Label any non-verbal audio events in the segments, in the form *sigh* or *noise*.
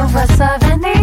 no vas a venir.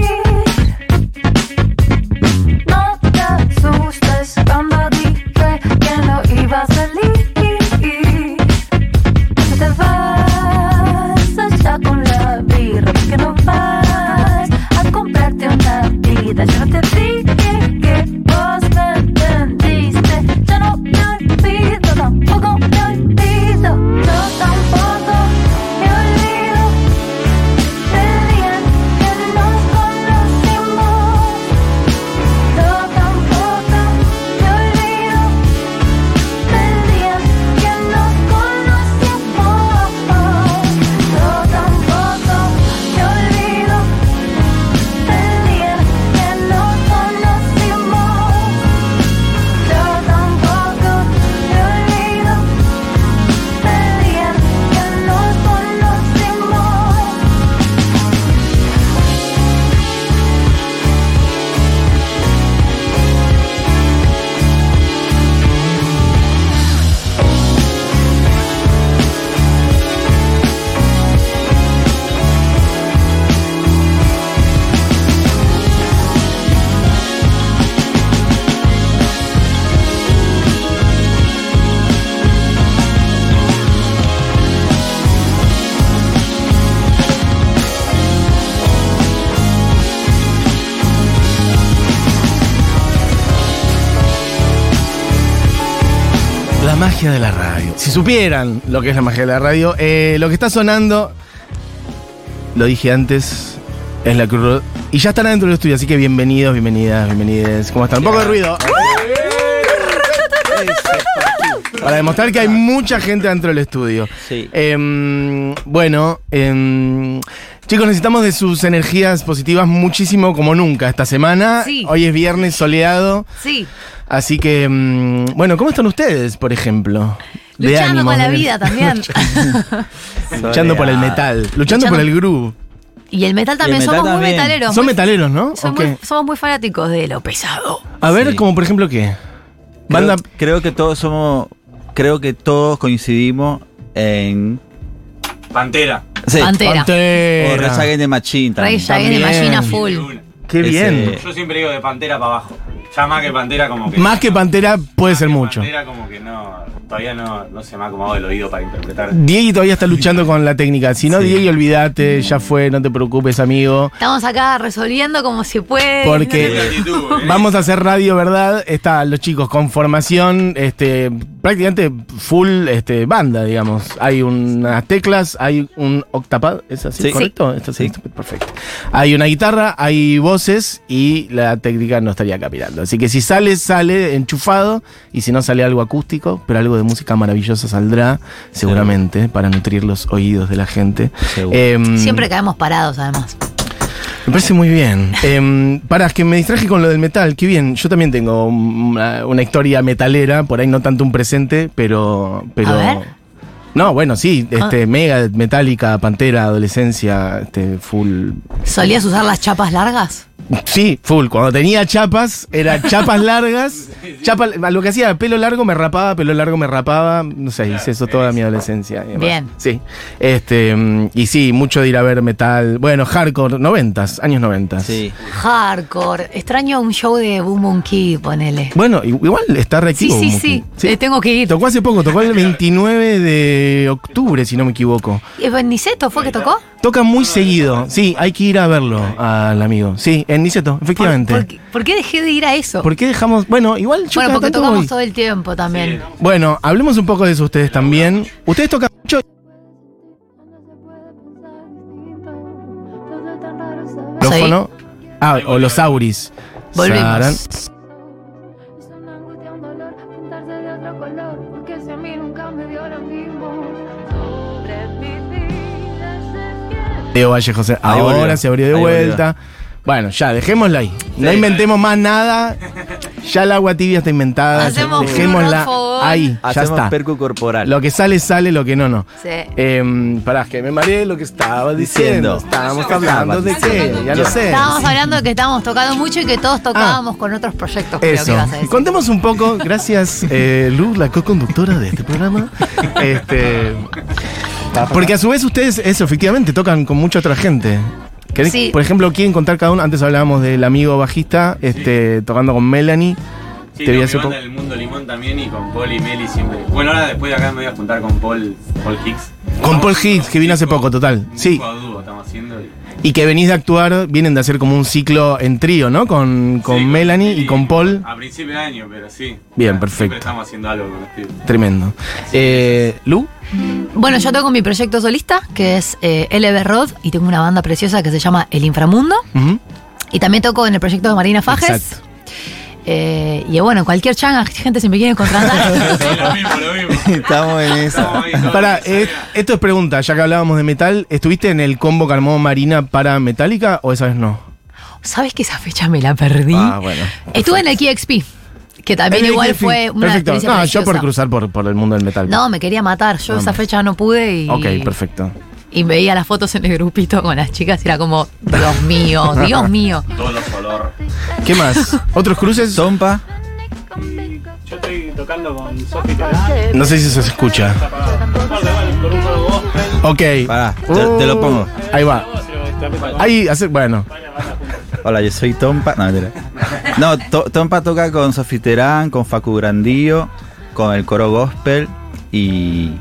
Magia de la radio. Si supieran lo que es la magia de la radio, eh, lo que está sonando, lo dije antes, es la Cruz. Y ya están adentro del estudio, así que bienvenidos, bienvenidas, bienvenidas. ¿Cómo están? Un poco de ruido. Para demostrar que hay mucha gente dentro del estudio. Sí. Em, bueno, em, chicos, necesitamos de sus energías positivas muchísimo como nunca esta semana. Sí. Hoy es viernes soleado. Sí, Así que, mm, bueno, ¿cómo están ustedes, por ejemplo? De luchando ánimos, con la vida también. *laughs* Luchando por el metal, luchando Luchando- por el groove. y el metal también, el metal somos muy metaleros. Son muy- metaleros, ¿no? somos muy fanáticos de lo pesado. A ver, Sí. como por ejemplo, ¿qué? Creo, Banda. creo que todos somos. Creo que todos coincidimos en. Pantera. Sí. Pantera. Pantera. O Rage the Machine también. Against the También. Machine a full. De. Qué Ese- bien. Yo siempre digo de Pantera para abajo. Ya más que Pantera como que... Más que Pantera puede más ser que mucho. Pantera como que no... Todavía no, no se me ha acomodado el oído para interpretar. Diego todavía está luchando con la técnica. Si no, Sí. Diego, olvídate, ya fue, no te preocupes, amigo. Estamos acá resolviendo como se puede. Porque- actitud, ¿eh? Vamos a hacer radio, ¿verdad? Están los chicos con formación, este, prácticamente full este, banda, digamos. Hay unas teclas, hay un octapad, ¿es así? Sí. ¿Correcto? Esto Sí. perfecto. Hay una guitarra, hay voces y la técnica no estaría acá mirando. Así que si sale, sale enchufado y si no sale algo acústico, pero algo de música maravillosa saldrá, seguramente, para nutrir los oídos de la gente. Seguro. Em, Siempre caemos parados, además. Me parece muy bien. Eh, para, que me distraje con lo del metal. Qué bien. Yo también tengo una, una historia metalera, por ahí no tanto un presente, pero. pero A ver. No, bueno, sí. Este, Mega, Metallica, Pantera, adolescencia, este, full. ¿Solías usar las chapas largas? Sí, full. Cuando tenía chapas, era chapas largas. *laughs* Chapa, lo que hacía, pelo largo me rapaba, pelo largo me rapaba. No sé, hice eso toda mi adolescencia. y. Bien. Sí. Este, y sí, mucho de ir a ver metal. Bueno, hardcore, noventas, años noventas. Sí. Hardcore. Extraño un show de Boom Monkey, ponele. Bueno, igual está Sí, reactivo. sí, como sí. que- Eh, tengo que ir. Tocó hace poco, tocó el 29 de octubre, si no me equivoco. ¿Es Niceto fue que tocó? Toca muy seguido. Sí, hay que ir a verlo al amigo. Sí, en Niceto, efectivamente. ¿Por, qué, por qué dejé de ir a eso? ¿Por qué dejamos.? Bueno, igual yo bueno, porque tocamos voy. todo el tiempo también. Bueno, hablemos un poco de eso ustedes también. Ustedes tocan mucho micrófono. Ah, o los auris. Volvemos. Saran. Valle José. Ahí Ahora volvió. se abrió de Ahí vuelta. Bueno, ya, dejémosla ahí. No Sí. inventemos más nada. Ya el agua tibia está inventada. Hacemos dejémosla furor, ahí. Ya Hacemos está. percu corporal. Lo que sale, sale, lo que no, no. Sí. Eh, pará, que me mareé lo que estaba diciendo. Diciendo. Estábamos hablando de qué, ya lo sé. Estábamos hablando de que estábamos tocando mucho y que todos tocábamos con otros proyectos, creo que Eso. ibas a decir. Contemos un poco, gracias eh, Luz, la co-conductora de este programa. *laughs* Este, porque a su vez ustedes, eso, efectivamente, tocan con mucha otra gente. ¿Querés, Sí. Por ejemplo, quieren contar cada uno. Antes hablábamos del amigo bajista este, tocando con Melanie. Sí, Te vi hace poco. Mundo Limón también y con Paul y Meli siempre. Bueno, ahora después de acá me voy a juntar con Paul, Paul Hicks. Con Paul Hicks, que vino hace poco, total. un Sí. dúo estamos haciendo. y- Y que venís de actuar, vienen de hacer como un ciclo en trío, ¿no? Con, con Sí, Melanie y con Paul. A principio de año, pero sí. Bien, Ya, perfecto. Siempre estamos haciendo algo con los pibes. Tremendo. Eh, ¿Lu? Bueno, yo tengo mi proyecto solista, que es eh, LB Rod, y tengo una banda preciosa que se llama El Inframundo. Ujú. Y también toco en el proyecto de Marina Fajes. Exacto. Eh, y bueno, cualquier changa, gente si me quiere contratar. *laughs* lo mismo, lo mismo. Estamos en todos Para, eh, esto es pregunta, ya que hablábamos de metal, ¿estuviste en el combo que armó Marina para Metallica o esa vez no? ¿Sabes que esa fecha me la perdí? Ah, bueno. Estuve en el KXP, que también el igual fue una Perfecto. experiencia No, yo por cruzar por, por el mundo del metal. No, me quería matar. Yo No, esa fecha no pude y, Ok, perfecto. Y veía las fotos en el grupito con las chicas y era como, Dios mío, Dios mío. Todos los olor. ¿Qué más? ¿Otros cruces? Tompa. Yo estoy tocando con Sofi. No sé si se escucha. Ok. Pará, te- te lo pongo. Ahí va. Ahí, hace, bueno. Hola, yo soy Tompa. No, mentira. No, To- Tompa toca con Sofi Terán, con Facu Grandío, con el coro gospel y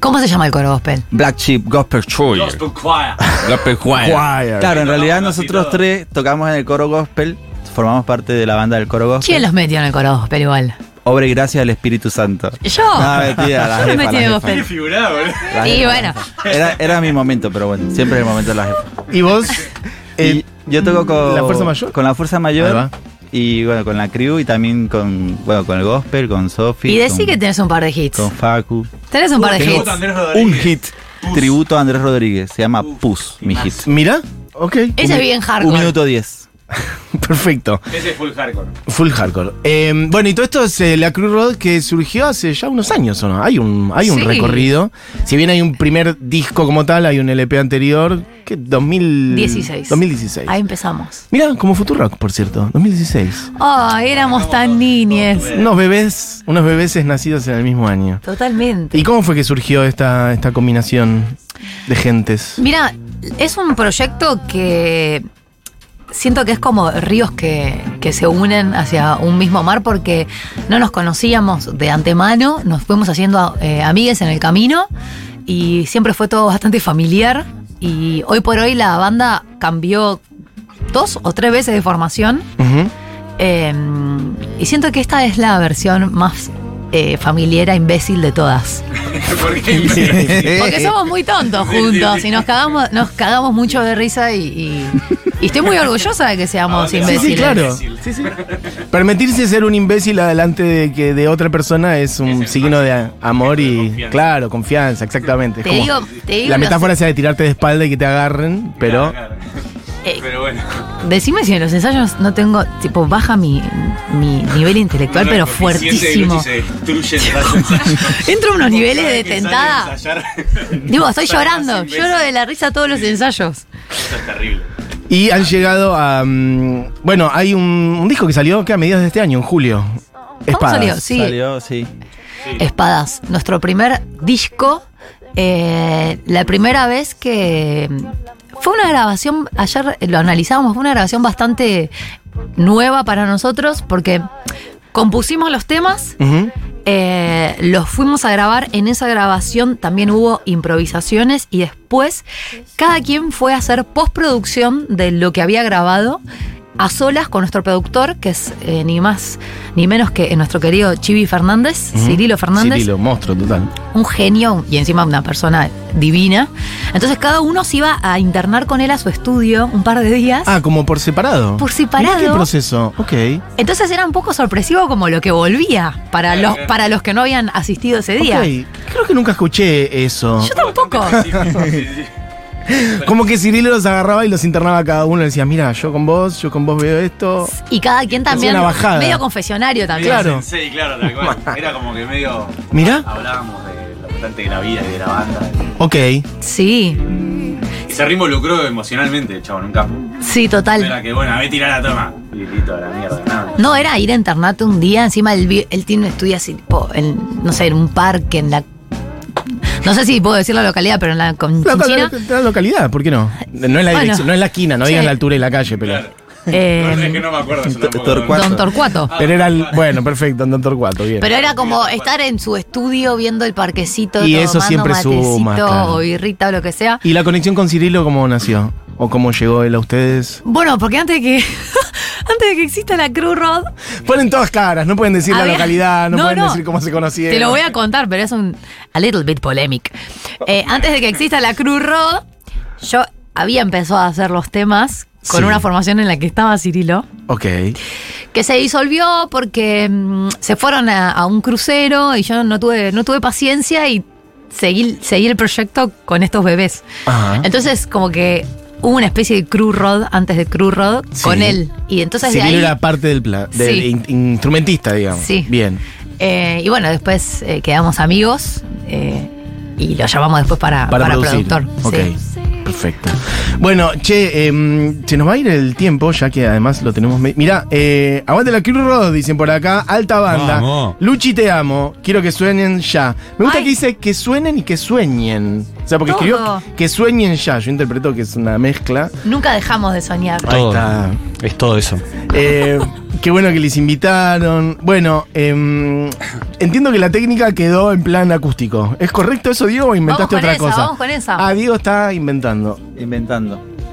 ¿Cómo se llama el coro gospel? Black Sheep Gospel Choir. Gospel Choir. Gospel Choir. Choir. Claro, en realidad nosotros todo. tres tocamos en el coro gospel, formamos parte de la banda del coro gospel. ¿Quién los metió en el coro gospel igual? Obra y gracia del Espíritu Santo. Yo. No, mentira, la *laughs* Yo me jefa, metí la en jefa. gospel. figurado, Y bueno, Era, era mi momento, pero bueno, siempre es el momento de la jefa. ¿Y vos? Eh, Y yo toco con ¿La Fuerza Mayor? Con la Fuerza Mayor. Y bueno, con la crew y también con, bueno, con el gospel, con Sofi. y decí con, que tenés un par de hits. con Facu. Tenés un par de hits. Un hit. Tributo a Andrés Rodríguez. Se llama Pus, mi más. hit. Mira. Ok. Ese es bien Un hardcore. minuto diez. *laughs* Perfecto. Ese es full hardcore. Full hardcore. Eh, bueno, y todo esto es eh, la Cruz Road que surgió hace ya unos años, ¿o no? Hay un, hay un Sí. recorrido. Si bien hay un primer disco como tal, hay un LP anterior, que 2016. 16. 2016. Ahí empezamos. Mira, como Futurock, por cierto, 2016. Ay, éramos tan niñes. Unos bebés, unos bebés nacidos en el mismo año. Totalmente. ¿Y cómo fue que surgió esta, esta combinación de gentes? Mira, es un proyecto que siento que es como ríos que, que se unen hacia un mismo mar porque no nos conocíamos de antemano, nos fuimos haciendo eh, amigues en el camino y siempre fue todo *laughs* bastante familiar y hoy por hoy la banda cambió dos o tres veces de formación. Eh, y siento que esta es la versión más eh, familiera, imbécil de todas. *laughs* ¿Por qué? Porque somos muy tontos juntos y nos cagamos, nos cagamos mucho de risa y, y- y estoy muy orgullosa de que seamos sí, Sí, imbéciles. sí, claro. Sí, sí. Permitirse ser un imbécil adelante de que de otra persona es un Es signo de amor y Confianza. claro, confianza, exactamente. Te digo, te digo la metáfora sea de tirarte de espalda y que te agarren, pero Claro, claro. Eh, Pero bueno. decime si en los ensayos no tengo, tipo, baja mi, mi nivel intelectual, pero fuertísimo. Se destruye. *laughs* Entro a unos niveles de tentada. *laughs* Digo, estoy llorando, lloro de la risa todos los ensayos. Eso es terrible. y han llegado a mm, bueno, hay un, un disco que salió que a mediados de este año, en julio. Espadas. salió? Sí. Salió, sí. Espadas, nuestro primer disco. eh, la primera vez que. Fue una grabación, ayer lo analizábamos, fue una grabación bastante nueva para nosotros porque compusimos los temas, eh, los fuimos a grabar, en esa grabación también hubo improvisaciones y después cada quien fue a hacer postproducción de lo que había grabado a solas con nuestro productor, que es eh, ni más ni menos que nuestro querido Chivi Fernández, Ujú. Cirilo Fernández Cirilo, monstruo total. un genio y encima una persona divina. Entonces cada uno se iba a internar con él a su estudio un par de días. Ah, como por separado. Por separado. ¿Qué proceso? Ok. Entonces era un poco sorpresivo como lo que volvía para los, claro. para los que no habían asistido ese día. Ok. Creo que nunca escuché eso. Yo tampoco. *laughs* Como que Cirilo los agarraba y los internaba a cada uno. Le decía, mira, yo con vos, yo con vos veo esto. Y cada quien también. una bajada. Medio confesionario también. Claro. Sí, claro, tal cual. *laughs* Era como que medio. Mirá. Hablábamos de lo importante de la vida y de la banda. Ok. Sí, Y se reinvolucró emocionalmente, el chavo, en un campo. sí, total. Era que, bueno, a ver, tirar la toma. Y listo, la mierda, nada. No, era ir a internato un día, encima él, él tiene un estudio así, tipo, en, no sé, en un parque, en la... No sé si puedo decir la localidad, pero en la con La, Chinchina. la- la localidad, ¿por qué no? No es la Bueno. dirección, no es la esquina, no Sí. digan la altura y la calle, pero. eh, No, es que no me acuerdo. Torcuato. Don Torcuato. Pero era el. Bueno, perfecto, Don Torcuato, bien. Pero era como estar en su estudio viendo el parquecito, Y eso siempre matecito suma, claro. o birrita o lo que sea. ¿Y la conexión con Cirilo cómo nació? ¿O cómo llegó él a ustedes? Bueno, porque antes de que antes de que exista la Cruz Road, Ponen todas caras, no pueden decir la localidad, no, No, pueden no. decir cómo se conocieron. te lo voy a contar, pero es un a little bit polemic. Eh, antes de que exista la Cruz Road, yo había empezado a hacer los temas con Sí. una formación en la que estaba Cirilo. Ok. que se disolvió porque mm, se fueron a, a un crucero y yo no tuve, no tuve paciencia y seguí, seguí el proyecto con estos bebés. Ajá. Entonces, como que hubo una especie de crew road antes de crew road Sí. con él. Y entonces de ahí. era parte del, pla- del Sí. in- instrumentista, digamos. Sí. Bien. eh, y bueno, después eh, quedamos amigos eh, y lo llamamos después para, Para, para, productor. Ok. Sí. Perfecto. Bueno, che, em, se nos va a ir el tiempo, ya que además lo tenemos. Mirá, eh, aguante la Cruz Road, dicen por acá. Alta banda. Vamos. Luchi, te amo. Quiero que suenen ya. Me gusta Ay. que dice que suenen y que sueñen. O sea, porque Todo. escribió que sueñen ya. Yo interpreto que es una mezcla. Nunca dejamos de soñar. Ahí Todo. está. Es todo eso. Eh, qué bueno que les invitaron. Bueno, em, entiendo que la técnica quedó en plan acústico. ¿Es correcto eso, Diego, o inventaste Vamos con otra esa, cosa? vamos con esa. Ah, Diego está inventando. Inventando.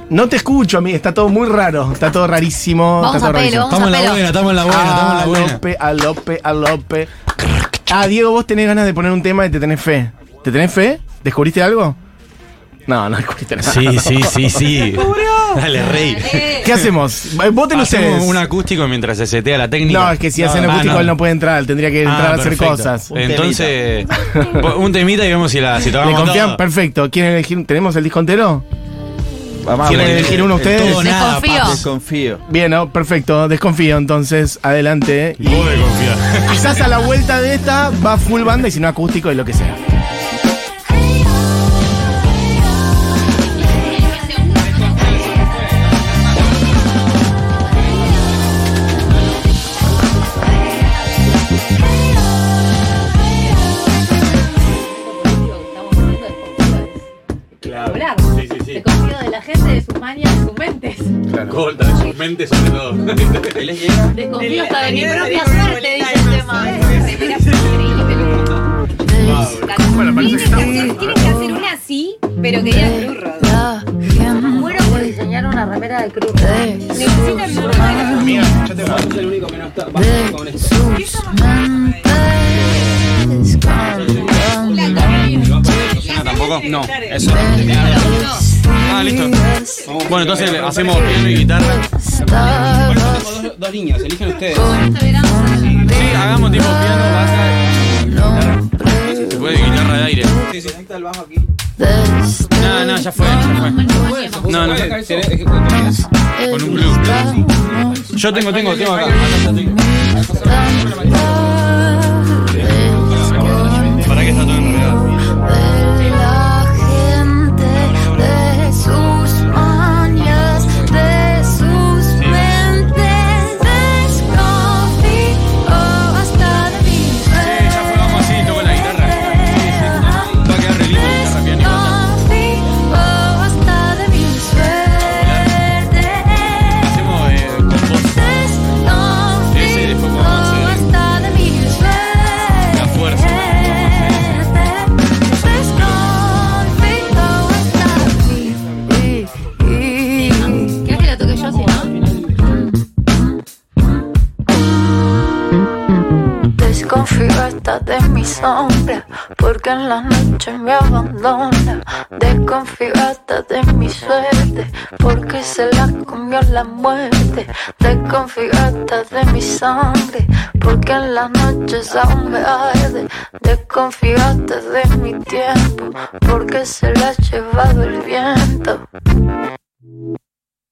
No te escucho a mí, está todo muy raro, está todo rarísimo. Vamos está todo a pelo, rarísimo. vamos Estamos en la buena, estamos en la buena, estamos en la a buena. Lope, a Lope, a Lope. Ah, Diego, vos tenés ganas de poner un tema y te tenés fe. ¿Te tenés fe? ¿Descubriste algo? No, no descubriste nada. Sí, sí, sí, sí. *laughs* Dale, rey. ¿Qué hacemos? Voten Hacemos ustedes. un acústico mientras se setea la técnica. No, es que si hacen Ah, acústico no. él no puede entrar, tendría que entrar Ah, a hacer perfecto. cosas. Un Entonces, *laughs* un temita y vemos si, la, si ¿Le tocamos confían? todo. Perfecto. ¿Quieren elegir? ¿Tenemos el disco entero? Vamos ¿Quieren elegir uno ustedes? todo nada, Desconfío. Desconfío. Bien, ¿no? perfecto. Desconfío, entonces, adelante. Y Vos desconfías. quizás a la vuelta de esta va full banda y si no acústico y lo que sea. Colta, de sus mentes sobre todo. *laughs* Desconfío hasta de mi propia suerte, dice el tema. Bueno, parece que estamos. Tienes que hacer una así, pero que diga Cruz. Muero por diseñar una remera de cruz. Necesitan una ¿Tampoco? No, eso. Ah, listo. Bueno, entonces hacemos piano y guitarra. Dos, dos líneas, eligen ustedes. Sí, hagamos tipo piano, baja y guitarra. Se puede guitarra de aire. Sí, sí, ahí está el bajo aquí. No, no, ya fue, ya fue. No, no, con un blues. Yo tengo, tengo, tengo acá. Tengo. De mi sombra, porque en la noche me abandona. Desconfío hasta de mi suerte, porque se la comió la muerte. Desconfío hasta de mi sangre, porque en las noches aún me arde. Desconfío hasta de mi tiempo, porque se la ha llevado el viento.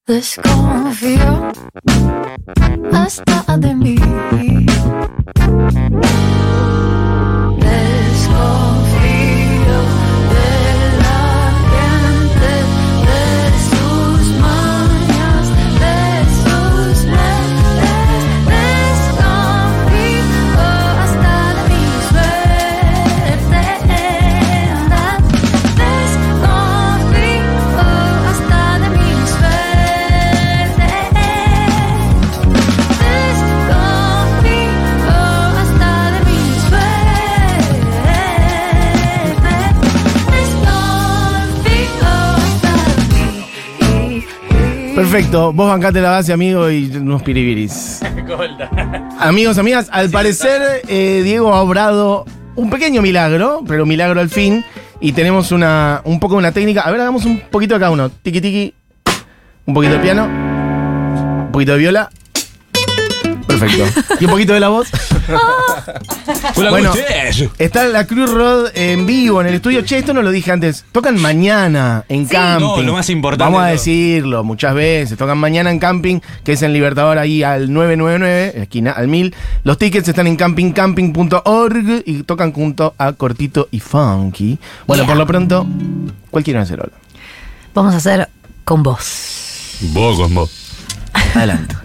Desconfío hasta de mí. Desconfío Perfecto, vos bancate la base, amigo, y unos piribiris. Amigos, amigas, al parecer eh, Diego ha obrado un pequeño milagro, pero un milagro al fin. Y tenemos una, un poco una técnica. A ver, hagamos un poquito de cada uno. Tiki tiki. Un poquito de piano. Un poquito de viola. Perfecto. Y un poquito de la voz. Hola, Bueno. Está la Cruz Road en vivo en el estudio. Che, esto no lo dije antes. Tocan mañana en camping. No, lo más importante Vamos a decirlo muchas veces. Tocan mañana en camping, que es en Libertador ahí al 999, esquina al 1000. Los tickets están en campingcamping.org y tocan junto a Cortito y Funky. Bueno, Yeah. por lo pronto, ¿cuál quieren hacer ahora? Vamos a hacer con vos. Vos con vos. Adelante.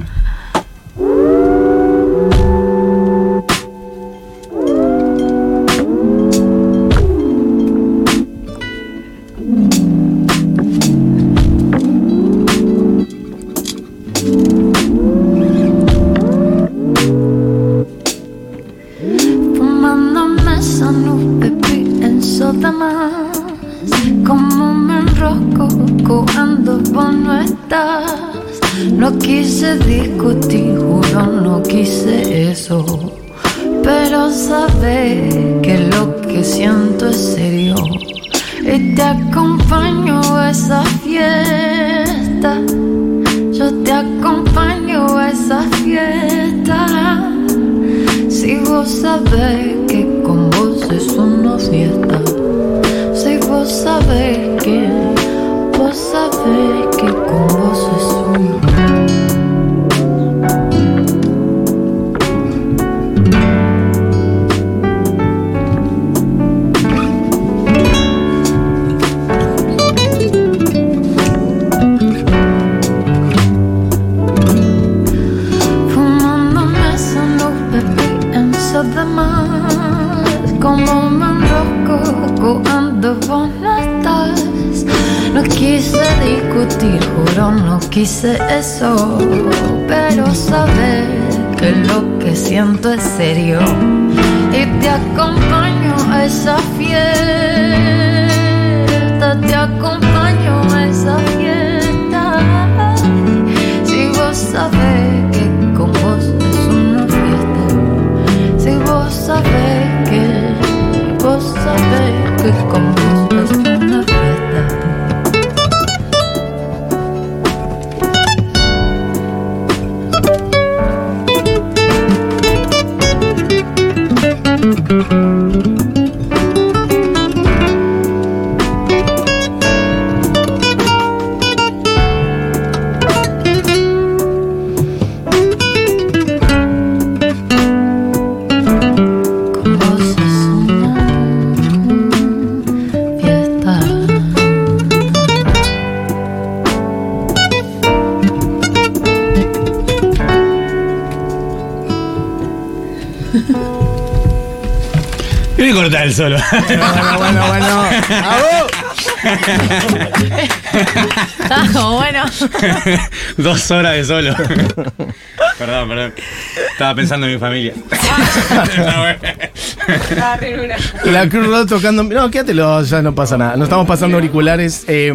Solo. Bueno, bueno, bueno. Está como bueno. Dos horas de solo. perdón, perdón. Estaba pensando en mi familia. La Cruz Road tocando. No, quédatelo, ya no pasa nada. Nos estamos pasando auriculares. Eh,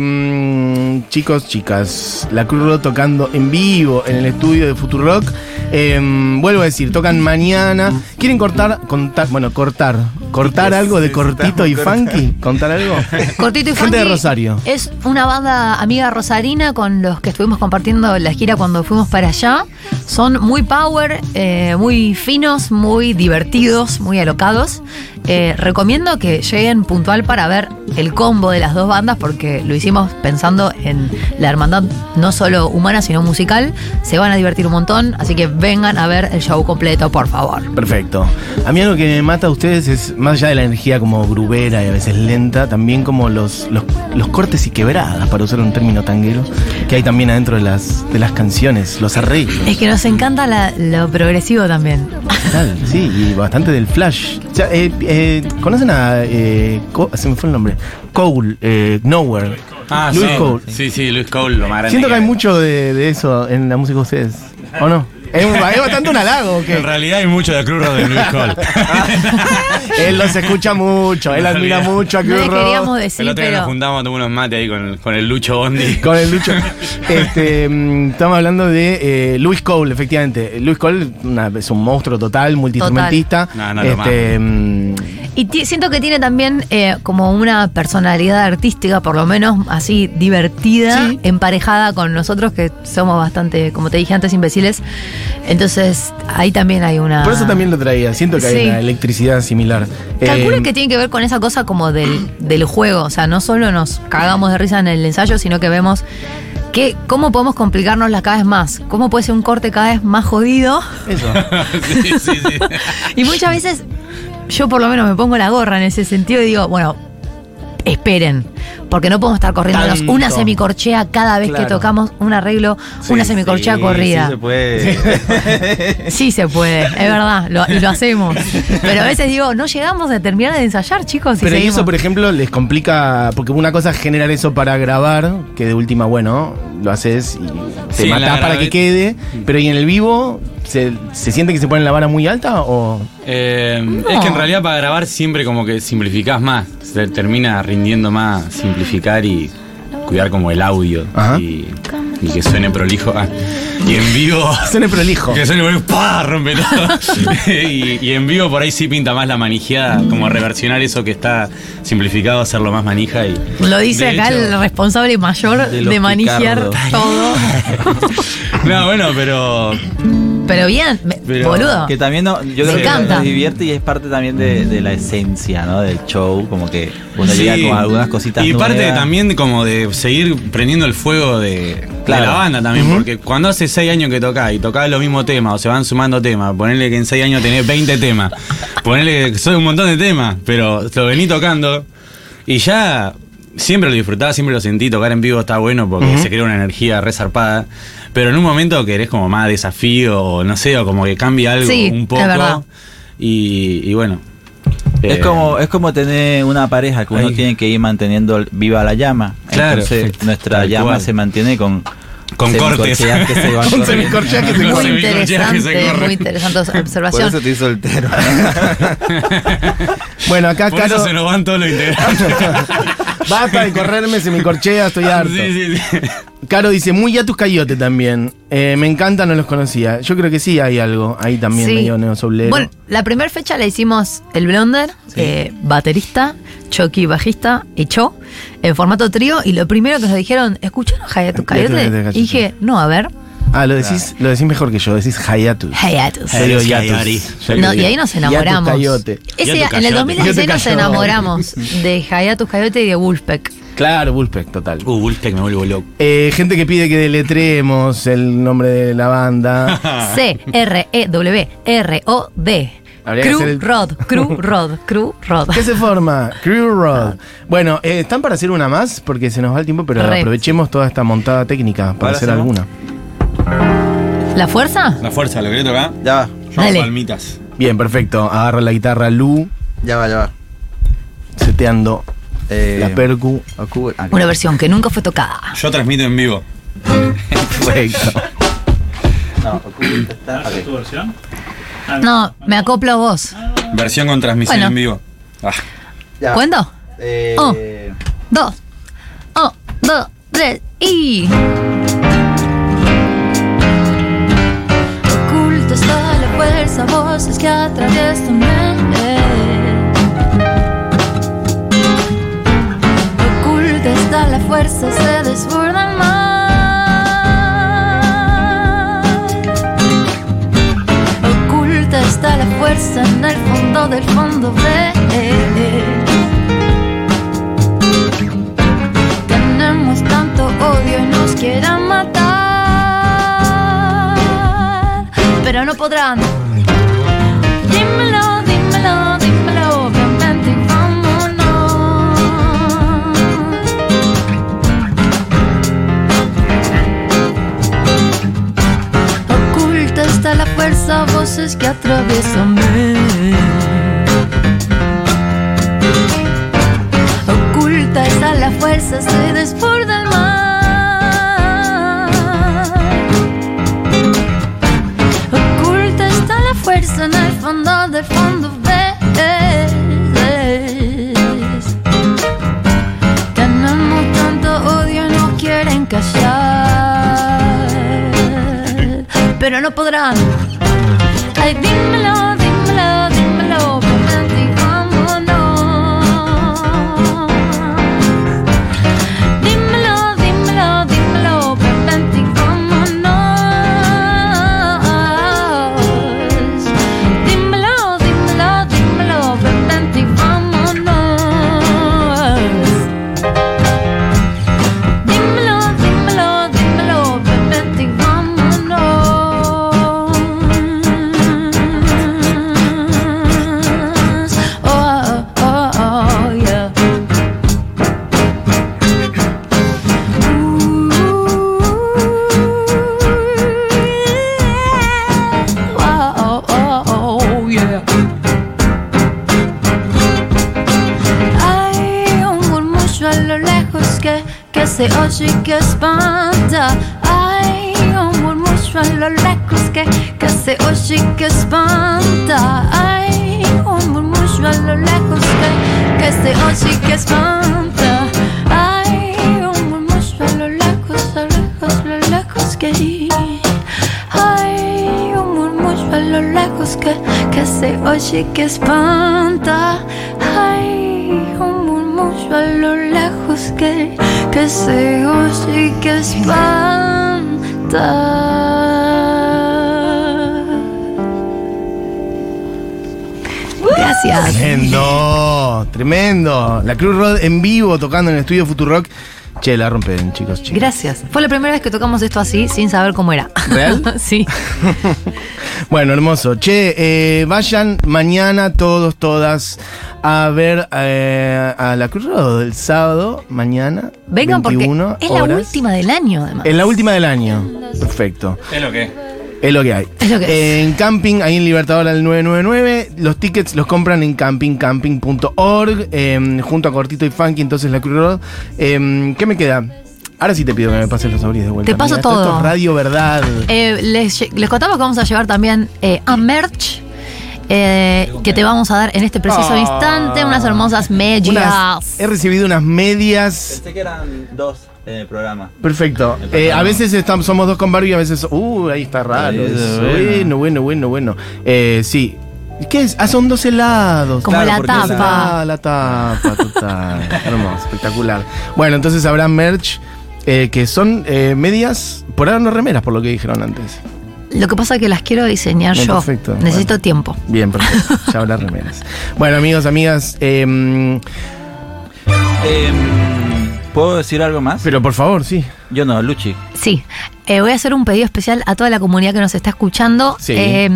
chicos, chicas, la Cruz Road tocando en vivo en el estudio de Futurock. Eh, vuelvo a decir, tocan mañana. ¿Quieren cortar? Contar, bueno, cortar. ¿Cortar algo de cortito y funky? ¿Contar algo? *laughs* Cortito y Gente de Funky Rosario. Es una banda amiga rosarina con los que estuvimos compartiendo la gira cuando fuimos para allá. Son muy power, eh, muy finos, muy divertidos, muy alocados. Eh, recomiendo que lleguen puntual para ver el combo de las dos bandas porque lo hicimos pensando en la hermandad no solo humana sino musical. Se van a divertir un montón, así que vengan a ver el show completo, por favor. Perfecto. A mí algo que me mata a ustedes es, más allá de la energía como grubera y a veces lenta, también como los, los, los cortes y quebradas, para usar un término tanguero, que hay también adentro de las, de las canciones, los arreglos. Es que nos encanta la- lo progresivo también. Tal, sí, y bastante del flash. Eh, eh, ¿Conocen a... eh, se me fue el nombre. Cole, eh, Nowhere. Luis sí. Cole. Sí, sí, Luis Cole, lo más grande Siento que hay hay. mucho de, de eso en la música de ustedes. ¿O no? Es, un- es bastante un halago. En realidad hay mucho de Cruz Road en Luis *laughs* Cole. Él los escucha mucho, él admira mucho a No Cruz Road. queríamos El decir, otro día nos juntamos a tomar unos mates ahí con el, con el Lucho Bondi. *laughs* Con el Lucho. Este, mm, estamos hablando de eh, Luis Cole, efectivamente. Luis Cole una- es un monstruo total, multiinstrumentista. No, no, lo este, Y siento que tiene también eh, como una personalidad artística, por lo menos así divertida, Sí. emparejada con nosotros que somos bastante, como te dije antes, imbéciles. Entonces ahí también hay una. por eso también lo traía. Siento que hay una electricidad similar. Calculo Eh, que tiene que ver con esa cosa como del, del juego. O sea, no solo nos cagamos de risa en el ensayo, sino que vemos que cómo podemos complicarnos cada vez más. Cómo puede ser un corte cada vez más jodido. Eso. *laughs* *laughs* sí, sí, sí. Y muchas veces yo por lo menos me pongo la gorra en ese sentido y digo, bueno, esperen. Porque no podemos estar corriéndonos Tanto. una semicorchea cada vez que tocamos un arreglo, una semicorchea Sí, corrida. Sí, se puede. Sí se puede, es verdad, lo, y lo hacemos. Pero a veces digo, no llegamos a terminar de ensayar, chicos. y Pero y seguimos. eso, por ejemplo, les complica. Porque una cosa es generar eso para grabar, que de última, bueno, lo haces y te Sí, en la matás para que quede. Pero ¿y en el vivo se, se siente que se pone la vara muy alta o.? Eh, No. Es que en realidad para grabar siempre como que simplificás más. Se termina rindiendo más simplificar y cuidar como el audio. Ajá. Y, y que suene prolijo. Ah, y en vivo. *laughs* Suene prolijo. Que suene prolijo, ¡pah! rompe todo. *laughs* y, y en vivo por ahí sí pinta más la manijeada, como reversionar eso que está simplificado, hacerlo más manija y. Lo dice acá hecho- el responsable mayor De de, manijear todo. *laughs* No, bueno, pero. Pero bien, me- Pero- boludo. Que también no, yo creo que nos divierte y es parte también de, de la esencia, ¿no? Del show, como que uno Sí. llega con algunas cositas Y parte también como de seguir prendiendo el fuego de, Claro. de la banda también, porque cuando hace seis años que tocás y tocás los mismos temas o se van sumando temas, ponerle que en seis años tenés 20 temas, ponerle que son un montón de temas, pero lo vení tocando y ya siempre lo disfrutaba, siempre lo sentí, tocar en vivo está bueno porque se crea una energía resarpada, pero en un momento querés como más desafío o no sé, o como que cambia algo Sí, un es poco verdad. y, y bueno. Es eh, como, es como tener una pareja que uno Ahí. tiene que ir manteniendo viva la llama. Claro, Entonces nuestra tal llama cual. se mantiene con, Con cortes. semicorcheas que se van *laughs* Con semicorcheas que se Muy Con semicorcheas que se interesante, corren. muy interesante *laughs* Por observación. eso estoy soltero. *laughs* Bueno, acá Por Caro. eso se nos van todos los integrantes. Basta de correrme, se me corchea, estoy harto. Sí, sí, sí. Caro dice, muy ya tus cayote también. Eh, me encanta, no los conocía. Yo creo que sí hay algo ahí también Sí. medio neosoblero. Bueno, la primera fecha la hicimos el Blonder, eh, baterista, Chucky bajista y Cho, en formato trío. Y lo primero que nos dijeron, ¿escucharon Coyote? Coyote. Y dije, no, a ver, ah, lo decís, lo decís mejor que yo, decís Hayatus. Hayatus. Yo digo Hayatus Yatus. Coyote. Yo digo No, y ahí nos enamoramos. Yatus Coyote. Ese, Hayatus en el Coyote. 2016 nos enamoramos de Hayatus Coyote y de Wolfpack. Claro, Bullpeck, total. Uh, Wolfpack me vuelvo loco. Eh, gente que pide que deletreemos el nombre de la banda. *laughs* C-R-E-W-R-O-D. Habría que Crew hacer el- Rod, Crew *laughs* Rod, Crew Rod. ¿Qué se forma? Crew Road. Bueno, eh, ¿están para hacer una más? Porque se nos va el tiempo, pero Re. aprovechemos toda esta montada técnica para ¿Cuál hacer hacemos? alguna. ¿La fuerza? La fuerza, ¿lo querés tocar? ya va, Yo hago Dale. palmitas. Bien, perfecto. Agarra la guitarra Lu, ya va, ya va. seteando Eh, la percu. Ah, Una versión que nunca fue tocada. Yo transmito en vivo. Perfecto. no, Ocu- está- ¿Haces ok. tu versión? Ah, No, me acoplo a vos. Versión con transmisión Bueno. en vivo. Ah, Ya. ¿Cuento? Eh, Oh. Dos. Un, dos, tres y. que atraviesan mente. Oculta está la fuerza, se desborda el mar. Oculta está la fuerza en el fondo del fondo. Ve. Tenemos tanto odio y nos quieran matar, pero no podrán. fuerza, voces que atraviesan Oculta está la fuerza, se desborda el mar. Oculta está la fuerza en el fondo del fondo. Ves. Tanto odio, no quieren callar, pero no podrán. Ay, dímelo, se oye que espanta. Hay un murmullo a lo lejos que, que se oye que espanta. Hay un murmullo a lo lejos que, que se oye que espanta. Hay un murmullo lejos, un murmullo a lo lejos que, que se oye que espanta. Que, que se oye y que espanta. Gracias. Tremendo, tremendo. La Cruz Rod en vivo tocando en el estudio Futurock. Che, la rompen, chicos, chicos. Gracias. Fue la primera vez que tocamos esto así, sin saber cómo era. ¿Real? *laughs* sí. *laughs* Bueno, hermoso. Che, eh, vayan mañana todos, todas a ver eh, a la Cruz Road el sábado, mañana. Vengan 21 porque es la última del año, además. Es la última del año. Perfecto. Es lo que. Es lo que hay. Es lo que Eh, En camping, ahí en Libertador al 999. Los tickets los compran en campingcamping.org eh, junto a Cortito y Funky, entonces la Cruz Road. Eh, ¿Qué me queda? Ahora sí te pido que me pases los auris de vuelta. Te paso Mira, todo. Esto es radio verdad. Eh, les, contamos que vamos a llevar también eh, a merch. eh, que te vamos a dar en este preciso Ah. instante unas hermosas medias. Unas- he recibido unas medias. Pensé que eran dos en el programa. Perfecto. Eh, a veces estamos, somos dos con Barbie y a veces. Uh, ahí está raro. Ahí, eso. bueno. Bueno, bueno, bueno. Eh, sí. ¿Qué es? Ah, son dos helados. Como la es- tapa. Ah, la tapa, total. *laughs* Hermoso, espectacular. Bueno, entonces habrá merch eh, que son eh, medias, por ahora no remeras, por lo que dijeron antes. Lo que pasa es que las quiero diseñar Bien, yo. perfecto. Necesito Bueno. tiempo. Bien, perfecto. *laughs* Ya habrá remeras. Bueno, amigos, amigas, Em, ¿Puedo decir algo más? pero por favor, sí. Yo no, Luchi. Sí, eh, voy a hacer un pedido especial a toda la comunidad que nos está escuchando. Sí. Eh,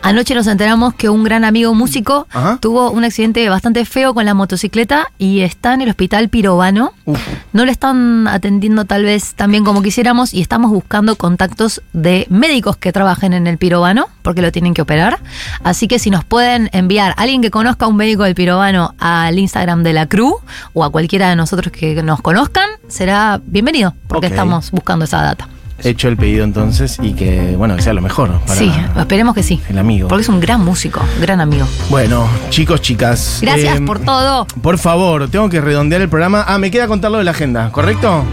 anoche nos enteramos que un gran amigo músico Ajá. tuvo un accidente bastante feo con la motocicleta y está en el hospital Pirobano. Uf. No le están atendiendo tal vez tan bien como quisiéramos y estamos buscando contactos de médicos que trabajen en el Pirobano porque lo tienen que operar. Así que si nos pueden enviar alguien que conozca a un médico del Pirobano al Instagram de la Cruz o a cualquiera de nosotros que nos conozcan, será bienvenido porque Ok. estamos buscando esa data. Hecho el pedido entonces y que, bueno, que sea lo mejor. Para sí, esperemos que sí. El amigo. Porque es un gran músico, gran amigo. Bueno, chicos, chicas. Gracias eh, por todo. Por favor, tengo que redondear el programa. Ah, me queda contarlo de la agenda, ¿correcto?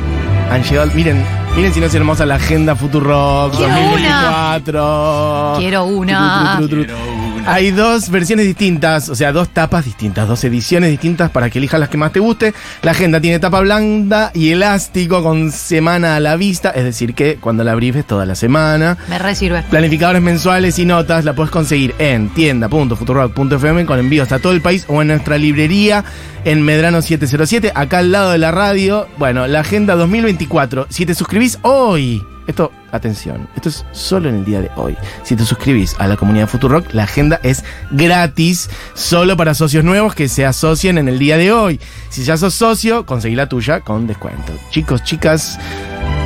Han llegado, miren, miren si no es hermosa la agenda Futurock Quiero 2024. Quiero una. Tru, tru, tru, Hay dos versiones distintas, o sea, dos tapas distintas, dos ediciones distintas para que elijas las que más te guste. La agenda tiene tapa blanda y elástico con semana a la vista, es decir, que cuando la abrís ves toda la semana. Me resirve. Planificadores mensuales y notas la puedes conseguir en tienda.futurock.fm con envío hasta todo el país o en nuestra librería en Medrano 707, acá al lado de la radio. Bueno, la agenda 2024. Si te suscribís hoy, esto, atención, esto es solo en el día de hoy. Si te suscribís a la comunidad Futurock, la agenda es gratis, solo para socios nuevos que se asocien en el día de hoy. Si ya sos socio, conseguí la tuya con descuento. Chicos, chicas.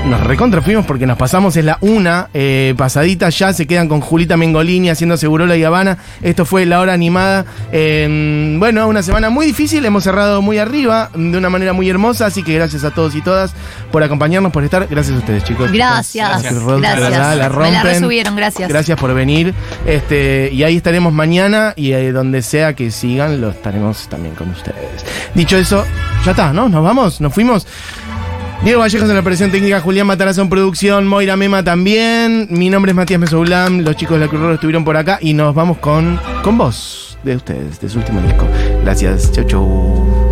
Nos recontra fuimos porque nos pasamos en la una eh, pasadita ya, se quedan con Julita Mengolini haciendo Segurola y Habana. Esto fue la hora animada. Eh, bueno, una semana muy difícil, hemos cerrado muy arriba, de una manera muy hermosa, así que gracias a todos y todas por acompañarnos, por estar. Gracias a ustedes, chicos. Gracias. Gracias, Gracias. de verdad, la Me la resubieron, gracias. Gracias por venir. Este, y ahí estaremos mañana y eh, donde sea que sigan, lo estaremos también con ustedes. Dicho eso, ya está, ¿no? Nos vamos, nos fuimos. Diego Vallejos en la operación técnica, Julián Matarazzo en producción, Moira Mema también. Mi nombre es Matías Mesoulam, los chicos de la Cruz estuvieron por acá y nos vamos con, con vos, de ustedes, de su último disco. Gracias, chau chau.